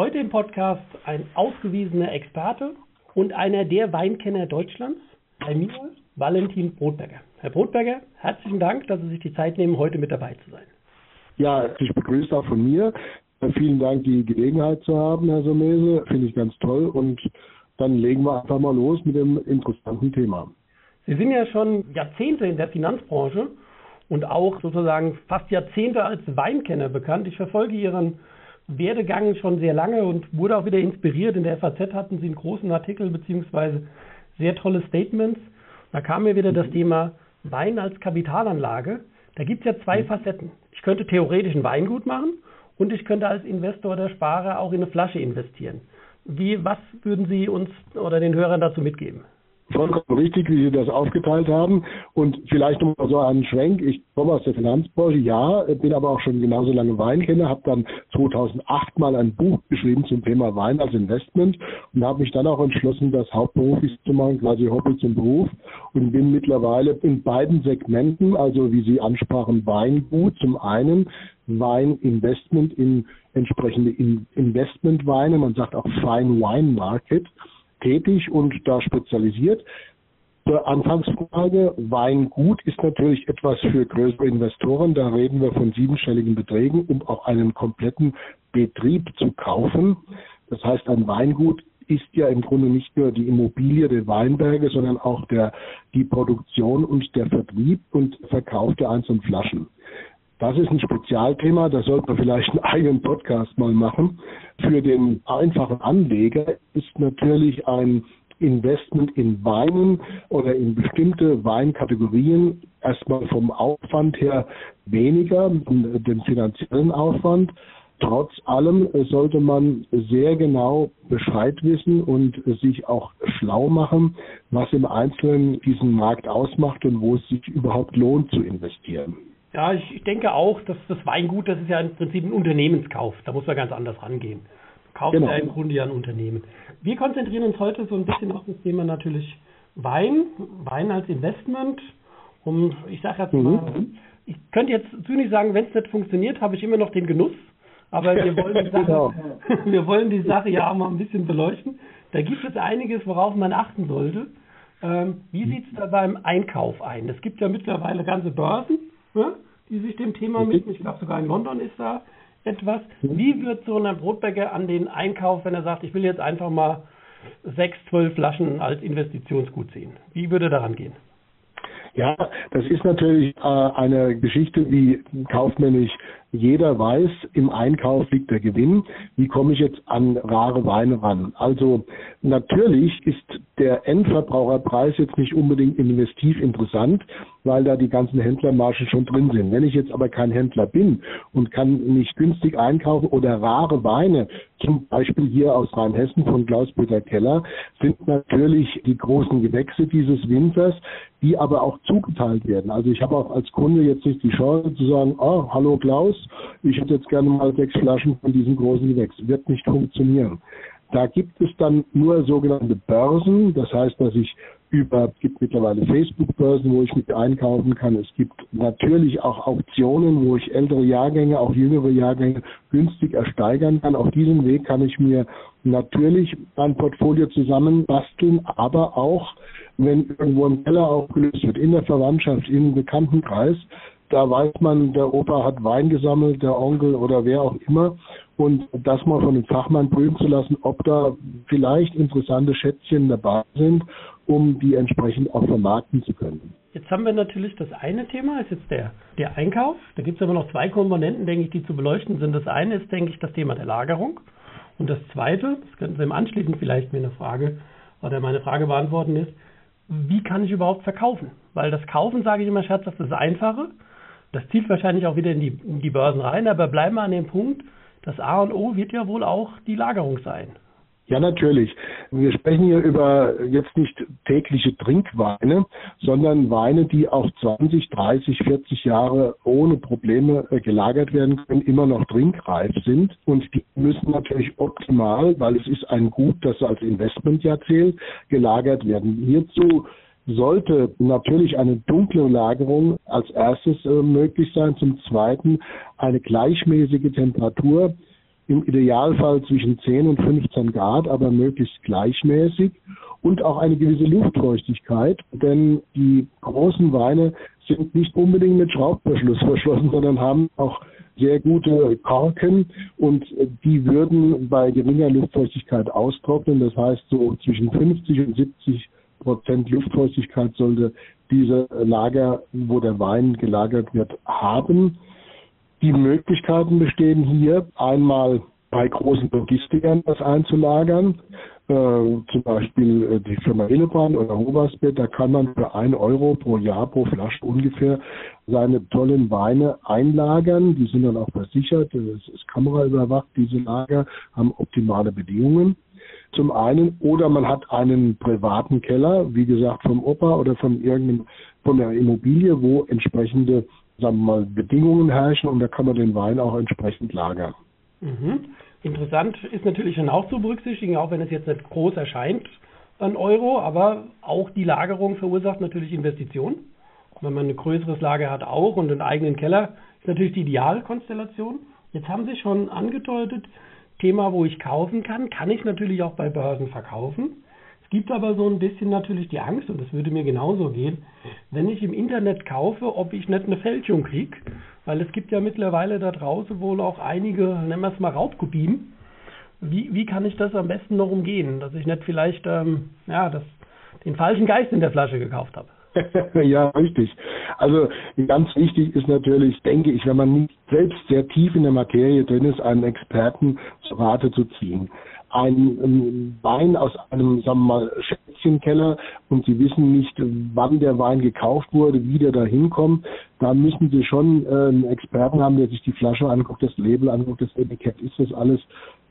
Heute im Podcast ein ausgewiesener Experte und einer der Weinkenner Deutschlands, bei mir, Valentin Brotberger. Herr Brotberger, herzlichen Dank, dass Sie sich die Zeit nehmen, heute mit dabei zu sein. Ja, ich begrüße auch von mir. Vielen Dank, die Gelegenheit zu haben, Herr Somese. Finde ich ganz toll. Und dann legen wir einfach mal los mit dem interessanten Thema. Sie sind ja schon Jahrzehnte in der Finanzbranche und auch sozusagen fast Jahrzehnte als Weinkenner bekannt. Ich verfolge Ihren Werdegang schon sehr lange und wurde auch wieder inspiriert. In der FAZ hatten Sie einen großen Artikel beziehungsweise sehr tolle Statements. Da kam mir wieder das mhm. Thema Wein als Kapitalanlage. Da gibt es ja zwei mhm. Facetten. Ich könnte theoretisch ein Weingut machen und ich könnte als Investor oder Sparer auch in eine Flasche investieren. Wie, was würden Sie uns oder den Hörern dazu mitgeben? Vollkommen richtig, wie Sie das aufgeteilt haben. Und vielleicht noch mal so einen Schwenk. Ich komme aus der Finanzbranche, ja, bin aber auch schon genauso lange Weinkenner, habe dann 2008 mal ein Buch geschrieben zum Thema Wein als Investment und habe mich dann auch entschlossen, das hauptberuflich zu machen, quasi Hobby zum Beruf und bin mittlerweile in beiden Segmenten, also wie Sie ansprachen, Weingut zum einen, Weininvestment in entsprechende Investmentweine, man sagt auch Fine Wine Market tätig und da spezialisiert. Zur Anfangsfrage, Weingut ist natürlich etwas für größere Investoren. Da reden wir von siebenstelligen Beträgen, um auch einen kompletten Betrieb zu kaufen. Das heißt, ein Weingut ist ja im Grunde nicht nur die Immobilie der Weinberge, sondern auch der, die Produktion und der Vertrieb und Verkauf der einzelnen Flaschen. Das ist ein Spezialthema, da sollte man vielleicht einen eigenen Podcast mal machen. Für den einfachen Anleger ist natürlich ein Investment in Weinen oder in bestimmte Weinkategorien erstmal vom Aufwand her weniger, den finanziellen Aufwand. Trotz allem sollte man sehr genau Bescheid wissen und sich auch schlau machen, was im Einzelnen diesen Markt ausmacht und wo es sich überhaupt lohnt zu investieren. Ja, ich, ich denke auch, dass das Weingut, das ist ja im Prinzip ein Unternehmenskauf. Da muss man ganz anders rangehen. Kauft genau. ja im Grunde ja ein Unternehmen. Wir konzentrieren uns heute so ein bisschen auf das Thema natürlich Wein, Wein als Investment. Um, ich sage jetzt mhm. mal, ich könnte jetzt zynisch sagen, wenn es nicht funktioniert, habe ich immer noch den Genuss. Aber wir wollen die Sache, genau. wir wollen die Sache ja auch mal ein bisschen beleuchten. Da gibt es einiges, worauf man achten sollte. Ähm, wie sieht es da beim Einkauf ein? Es gibt ja mittlerweile ganze Börsen, ne, die sich dem Thema widmen. Ich glaube, sogar in London ist da etwas. Mhm. Wie wird so ein Brotbäcker an den Einkauf, wenn er sagt, ich will jetzt einfach mal sechs, zwölf Flaschen als Investitionsgut sehen? Wie würde er daran gehen? Ja, das ist natürlich äh, eine Geschichte, wie kaufmännisch jeder weiß, im Einkauf liegt der Gewinn. Wie komme ich jetzt an rare Weine ran? Also natürlich ist der Endverbraucherpreis jetzt nicht unbedingt investiv interessant, weil da die ganzen Händlermargen schon drin sind. Wenn ich jetzt aber kein Händler bin und kann nicht günstig einkaufen oder rare Weine, zum Beispiel hier aus Rheinhessen von Klaus-Peter Keller, sind natürlich die großen Gewächse dieses Winters, die aber auch zugeteilt werden. Also ich habe auch als Kunde jetzt nicht die Chance zu sagen, oh, hallo Klaus, ich hätte jetzt gerne mal sechs Flaschen von diesem großen Gewächs. Wird nicht funktionieren. Da gibt es dann nur sogenannte Börsen. Das heißt, dass ich über, gibt mittlerweile Facebook-Börsen, wo ich mit einkaufen kann. Es gibt natürlich auch Auktionen, wo ich ältere Jahrgänge, auch jüngere Jahrgänge günstig ersteigern kann. Auf diesem Weg kann ich mir natürlich ein Portfolio zusammenbasteln, aber auch, wenn irgendwo ein Keller aufgelöst wird, in der Verwandtschaft, im Bekanntenkreis, da weiß man, der Opa hat Wein gesammelt, der Onkel oder wer auch immer. Und das mal von dem Fachmann prüfen zu lassen, ob da vielleicht interessante Schätzchen dabei sind, um die entsprechend auch vermarkten zu können. Jetzt haben wir natürlich das eine Thema, ist jetzt der, der Einkauf. Da gibt es aber noch zwei Komponenten, denke ich, die zu beleuchten sind. Das eine ist, denke ich, das Thema der Lagerung. Und das zweite, das könnten Sie im Anschließend vielleicht mir eine Frage oder meine Frage beantworten, ist, wie kann ich überhaupt verkaufen? Weil das Kaufen, sage ich immer scherzhaft, ist das Einfache. Das zielt wahrscheinlich auch wieder in die, in die Börsen rein, aber bleiben wir an dem Punkt, das A und O wird ja wohl auch die Lagerung sein. Ja, natürlich. Wir sprechen hier über jetzt nicht tägliche Trinkweine, sondern Weine, die auch 20, 30, 40 Jahre ohne Probleme äh, gelagert werden können, immer noch trinkreif sind. Und die müssen natürlich optimal, weil es ist ein Gut, das als Investment ja zählt, gelagert werden. Hierzu sollte natürlich eine dunkle Lagerung als erstes äh, möglich sein. Zum Zweiten eine gleichmäßige Temperatur im Idealfall zwischen 10 und 15 Grad, aber möglichst gleichmäßig und auch eine gewisse Luftfeuchtigkeit, denn die großen Weine sind nicht unbedingt mit Schraubverschluss verschlossen, sondern haben auch sehr gute Korken und die würden bei geringer Luftfeuchtigkeit austrocknen. Das heißt, so zwischen 50 und 70 Prozent Luftfeuchtigkeit sollte diese Lager, wo der Wein gelagert wird, haben. Die Möglichkeiten bestehen hier einmal bei großen Logistikern das einzulagern, äh, zum Beispiel äh, die Firma Hillebrand oder Hobersbett, da kann man für ein Euro pro Jahr pro Flasche ungefähr seine tollen Weine einlagern. Die sind dann auch versichert, es ist kameraüberwacht, diese Lager haben optimale Bedingungen. Zum einen, oder man hat einen privaten Keller, wie gesagt vom Opa oder von irgendeinem, von der Immobilie, wo entsprechende sagen wir mal, Bedingungen herrschen und da kann man den Wein auch entsprechend lagern. Mhm. Interessant ist natürlich schon auch zu berücksichtigen, auch wenn es jetzt nicht groß erscheint an Euro, aber auch die Lagerung verursacht natürlich Investitionen. Wenn man ein größeres Lager hat auch und einen eigenen Keller, ist natürlich die Idealkonstellation. Jetzt haben Sie schon angedeutet, Thema, wo ich kaufen kann, kann ich natürlich auch bei Börsen verkaufen gibt aber so ein bisschen natürlich die Angst, und das würde mir genauso gehen, wenn ich im Internet kaufe, ob ich nicht eine Fälschung kriege. Weil es gibt ja mittlerweile da draußen wohl auch einige, nennen wir es mal Raubkopien. Wie, wie kann ich das am besten noch umgehen, dass ich nicht vielleicht ähm, ja, das, den falschen Geist in der Flasche gekauft habe? ja, richtig. Also ganz wichtig ist natürlich, denke ich, wenn man nicht selbst sehr tief in der Materie drin ist, einen Experten zu Rate zu ziehen ein Wein aus einem, sagen wir mal, Schätzchenkeller und Sie wissen nicht, wann der Wein gekauft wurde, wie der da hinkommt, da müssen Sie schon äh, einen Experten haben, der sich die Flasche anguckt, das Label anguckt, das Etikett, ist das alles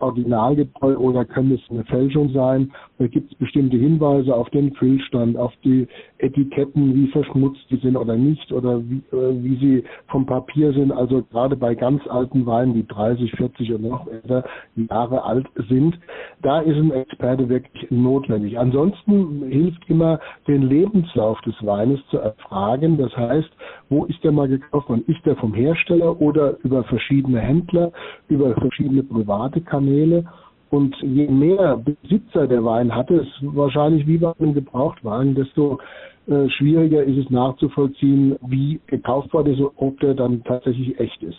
originalgetreu oder könnte es eine Fälschung sein? Da gibt es bestimmte Hinweise auf den Füllstand, auf die Etiketten, wie verschmutzt die sind oder nicht oder wie, äh, wie sie vom Papier sind. Also gerade bei ganz alten Weinen, die 30, 40 und noch älter Jahre alt sind, da ist ein Experte wirklich notwendig. Ansonsten hilft immer, den Lebenslauf des Weines zu erfragen. Das heißt, wo ist der mal gekauft worden? Ist der vom Hersteller oder über verschiedene Händler, über verschiedene private Kanäle? Kanäle. Und je mehr Besitzer der Wein hatte, ist wahrscheinlich wie bei einem Gebrauchtwagen, desto äh, schwieriger ist es nachzuvollziehen, wie gekauft worden ist, ob der dann tatsächlich echt ist.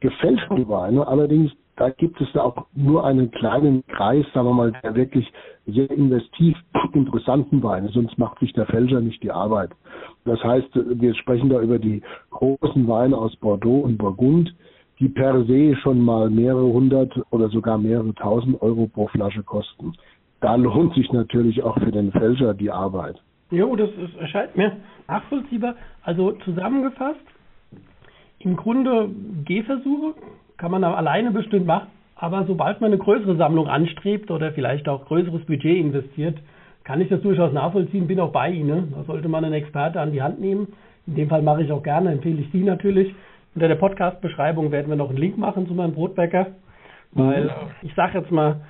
Gefälschte Weine allerdings, da gibt es da auch nur einen kleinen Kreis, sagen wir mal, der wirklich sehr investiv interessanten Weine, sonst macht sich der Fälscher nicht die Arbeit. Das heißt, wir sprechen da über die großen Weine aus Bordeaux und Burgund, die per se schon mal mehrere hundert oder sogar mehrere tausend Euro pro Flasche kosten. Da lohnt sich natürlich auch für den Fälscher die Arbeit. Jo, das ist, erscheint mir nachvollziehbar. Also zusammengefasst, im Grunde Gehversuche kann man alleine bestimmt machen, aber sobald man eine größere Sammlung anstrebt oder vielleicht auch größeres Budget investiert, kann ich das durchaus nachvollziehen, bin auch bei Ihnen. Da sollte man einen Experte an die Hand nehmen. In dem Fall mache ich auch gerne, empfehle ich Sie natürlich. Unter der Podcast-Beschreibung werden wir noch einen Link machen zu meinem Brotbäcker, weil mhm. ich sage jetzt mal,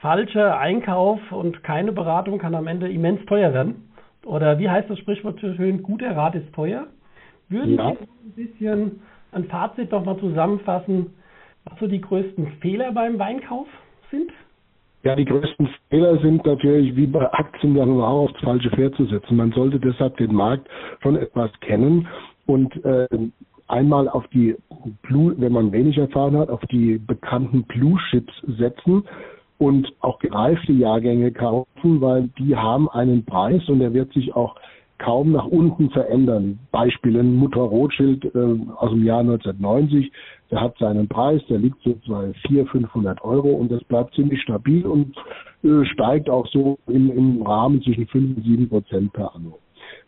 falscher Einkauf und keine Beratung kann am Ende immens teuer werden. Oder wie heißt das Sprichwort so schön, guter Rat ist teuer? Würden ja. Sie ein bisschen ein Fazit nochmal zusammenfassen, was so die größten Fehler beim Weinkauf sind? Ja, die größten Fehler sind natürlich wie bei Aktien dann auch aufs falsche Pferd zu setzen. Man sollte deshalb den Markt schon etwas kennen und äh, einmal auf die Blue, wenn man wenig erfahren hat, auf die bekannten Blue Chips setzen und auch gereifte Jahrgänge kaufen, weil die haben einen Preis und der wird sich auch kaum nach unten verändern. Beispiel ein Mutter Rothschild äh, aus dem Jahr 1990, der hat seinen Preis, der liegt so bei 400, 500 Euro und das bleibt ziemlich stabil und äh, steigt auch so im, im Rahmen zwischen 5 und 7 Prozent per anno.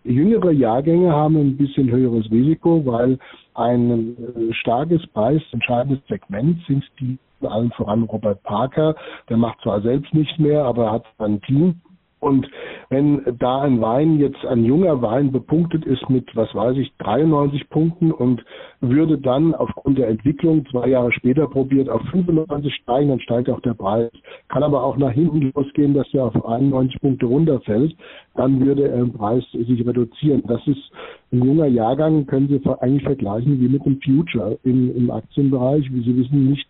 Jüngere Jahrgänge haben ein bisschen höheres Risiko, weil ein äh, starkes, preisentscheidendes Segment sind die allen voran Robert Parker. Der macht zwar selbst nicht mehr, aber hat ein Team und wenn da ein Wein jetzt, ein junger Wein bepunktet ist mit, was weiß ich, 93 Punkten und würde dann aufgrund der Entwicklung zwei Jahre später probiert auf 95 steigen, dann steigt auch der Preis. Kann aber auch nach hinten losgehen, dass er auf 91 Punkte runterfällt. Dann würde er im Preis sich reduzieren. Das ist ein junger Jahrgang, können Sie eigentlich vergleichen wie mit dem Future im, im Aktienbereich. Wie Sie wissen, nicht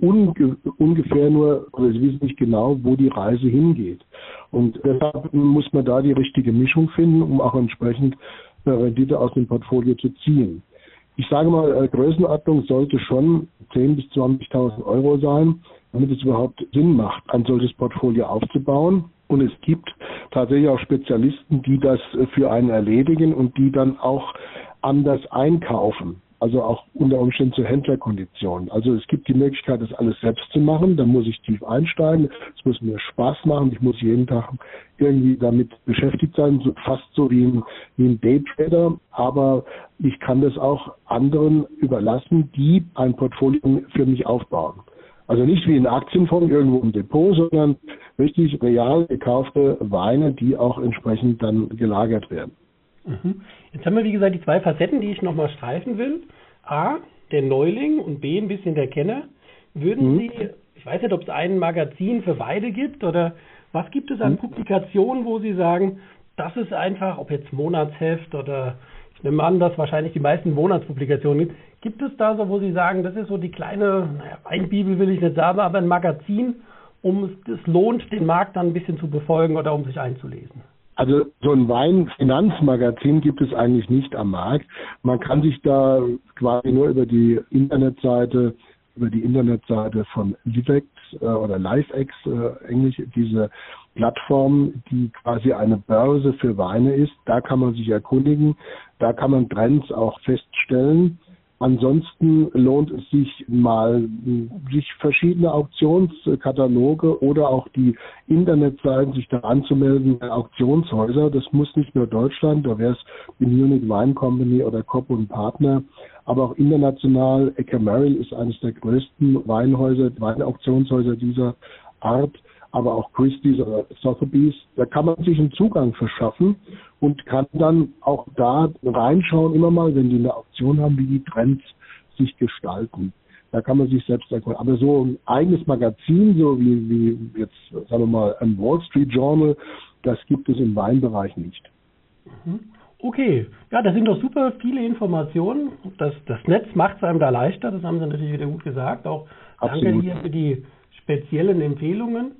unge ungefähr nur, oder sie wissen nicht genau, wo die Reise hingeht. Und deshalb muss man da die richtige Mischung finden, um auch entsprechend Rendite aus dem Portfolio zu ziehen. Ich sage mal, äh, Größenordnung sollte schon 10.000 bis 20.000 Euro sein, damit es überhaupt Sinn macht, ein solches Portfolio aufzubauen. Und es gibt tatsächlich auch Spezialisten, die das für einen erledigen und die dann auch anders einkaufen also auch unter Umständen zu Händlerkonditionen. Also es gibt die Möglichkeit, das alles selbst zu machen. Da muss ich tief einsteigen. Es muss mir Spaß machen. Ich muss jeden Tag irgendwie damit beschäftigt sein, so, fast so wie ein, wie ein Daytrader. Aber ich kann das auch anderen überlassen, die ein Portfolio für mich aufbauen. Also nicht wie ein Aktienfonds irgendwo im Depot, sondern richtig real gekaufte Weine, die auch entsprechend dann gelagert werden. Mhm. Jetzt haben wir, wie gesagt, die zwei Facetten, die ich nochmal streifen will. A, der Neuling und B, ein bisschen der Kenner. Würden mhm. Sie, ich weiß nicht, ob es ein Magazin für beide gibt oder was gibt es an mhm. Publikationen, wo Sie sagen, das ist einfach, ob jetzt Monatsheft oder ich nehme an, dass wahrscheinlich die meisten Monatspublikationen gibt. Gibt es da so, wo Sie sagen, das ist so die kleine, naja, Weinbibel will ich nicht sagen, aber ein Magazin, um es lohnt, den Markt dann ein bisschen zu befolgen oder um sich einzulesen? Also so ein Weinfinanzmagazin gibt es eigentlich nicht am Markt. Man kann sich da quasi nur über die Internetseite, über die Internetseite von Livex äh, oder LiveX, äh, Englisch, diese Plattform, die quasi eine Börse für Weine ist, da kann man sich erkundigen, da kann man Trends auch feststellen. Ansonsten lohnt es sich mal, sich verschiedene Auktionskataloge oder auch die Internetseiten, sich da anzumelden Auktionshäuser. Das muss nicht nur Deutschland, da wäre es die Munich Wine Company oder Kopp und Partner, aber auch international. Ecker Merrill ist eines der größten Weinhäuser, Weinauktionshäuser dieser Art aber auch Christie's oder Sotheby's. Da kann man sich einen Zugang verschaffen und kann dann auch da reinschauen, immer mal, wenn die eine Auktion haben, wie die Trends sich gestalten. Da kann man sich selbst erkunden. Aber so ein eigenes Magazin, so wie, wie jetzt, sagen wir mal, ein Wall Street Journal, das gibt es im Weinbereich nicht. Mhm. Okay, ja, das sind doch super viele Informationen. Das, das Netz macht es einem da leichter, das haben Sie natürlich wieder gut gesagt. Auch Absolut. danke hier für die speziellen Empfehlungen.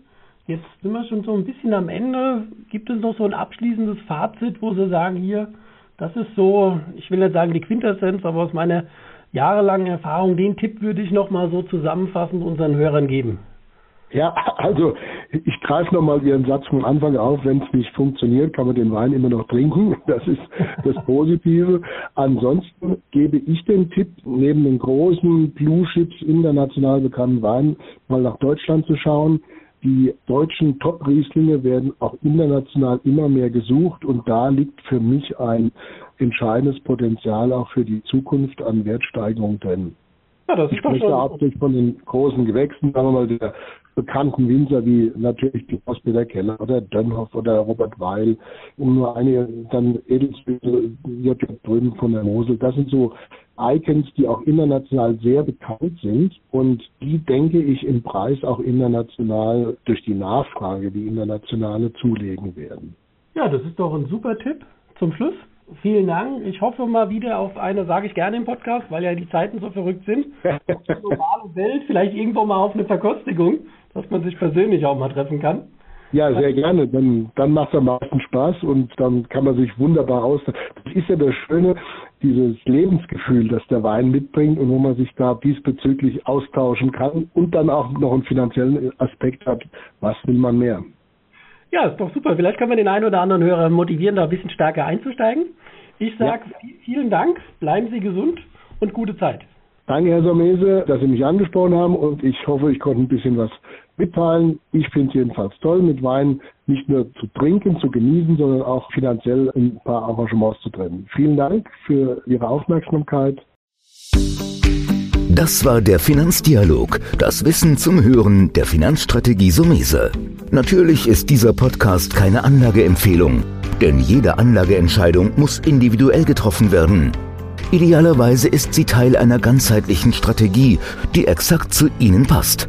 Jetzt sind wir schon so ein bisschen am Ende. Gibt es noch so ein abschließendes Fazit, wo Sie sagen, hier, das ist so, ich will nicht sagen die Quintessenz, aber aus meiner jahrelangen Erfahrung, den Tipp würde ich nochmal so zusammenfassend unseren Hörern geben. Ja, also ich greife nochmal Ihren Satz vom Anfang auf. Wenn es nicht funktioniert, kann man den Wein immer noch trinken. Das ist das Positive. Ansonsten gebe ich den Tipp, neben den großen Blue Chips international bekannten Weinen mal nach Deutschland zu schauen die deutschen Top-Rieslinge werden auch international immer mehr gesucht und da liegt für mich ein entscheidendes Potenzial auch für die Zukunft an Wertsteigerung drin. Ja, das ich spreche hauptsächlich von den großen Gewächsen, sagen wir mal, der bekannten Winzer wie natürlich die Ospeter Keller oder Dönhoff oder Robert Weil, um nur einige, dann Edelsbüttel, J. Drüben von der Mosel. Das sind so Icons, die auch international sehr bekannt sind und die, denke ich, im Preis auch international durch die Nachfrage, die internationale, zulegen werden. Ja, das ist doch ein super Tipp zum Schluss. Vielen Dank. Ich hoffe mal wieder auf eine, sage ich gerne im Podcast, weil ja die Zeiten so verrückt sind. Die globale Welt, vielleicht irgendwo mal auf eine Verkostigung, dass man sich persönlich auch mal treffen kann. Ja, sehr gerne. Dann, dann macht es am meisten Spaß und dann kann man sich wunderbar aus. Das ist ja das Schöne, dieses Lebensgefühl, das der Wein mitbringt und wo man sich da diesbezüglich austauschen kann und dann auch noch einen finanziellen Aspekt hat. Was will man mehr? Ja, ist doch super. Vielleicht können wir den einen oder anderen Hörer motivieren, da ein bisschen stärker einzusteigen. Ich sage ja. vielen Dank, bleiben Sie gesund und gute Zeit. Danke, Herr Somese, dass Sie mich angesprochen haben und ich hoffe, ich konnte ein bisschen was mitteilen. Ich finde es jedenfalls toll, mit Wein nicht nur zu trinken, zu genießen, sondern auch finanziell ein paar Engagements zu trennen. Vielen Dank für Ihre Aufmerksamkeit. Das war der Finanzdialog, das Wissen zum Hören der Finanzstrategie Sumese. Natürlich ist dieser Podcast keine Anlageempfehlung, denn jede Anlageentscheidung muss individuell getroffen werden. Idealerweise ist sie Teil einer ganzheitlichen Strategie, die exakt zu Ihnen passt.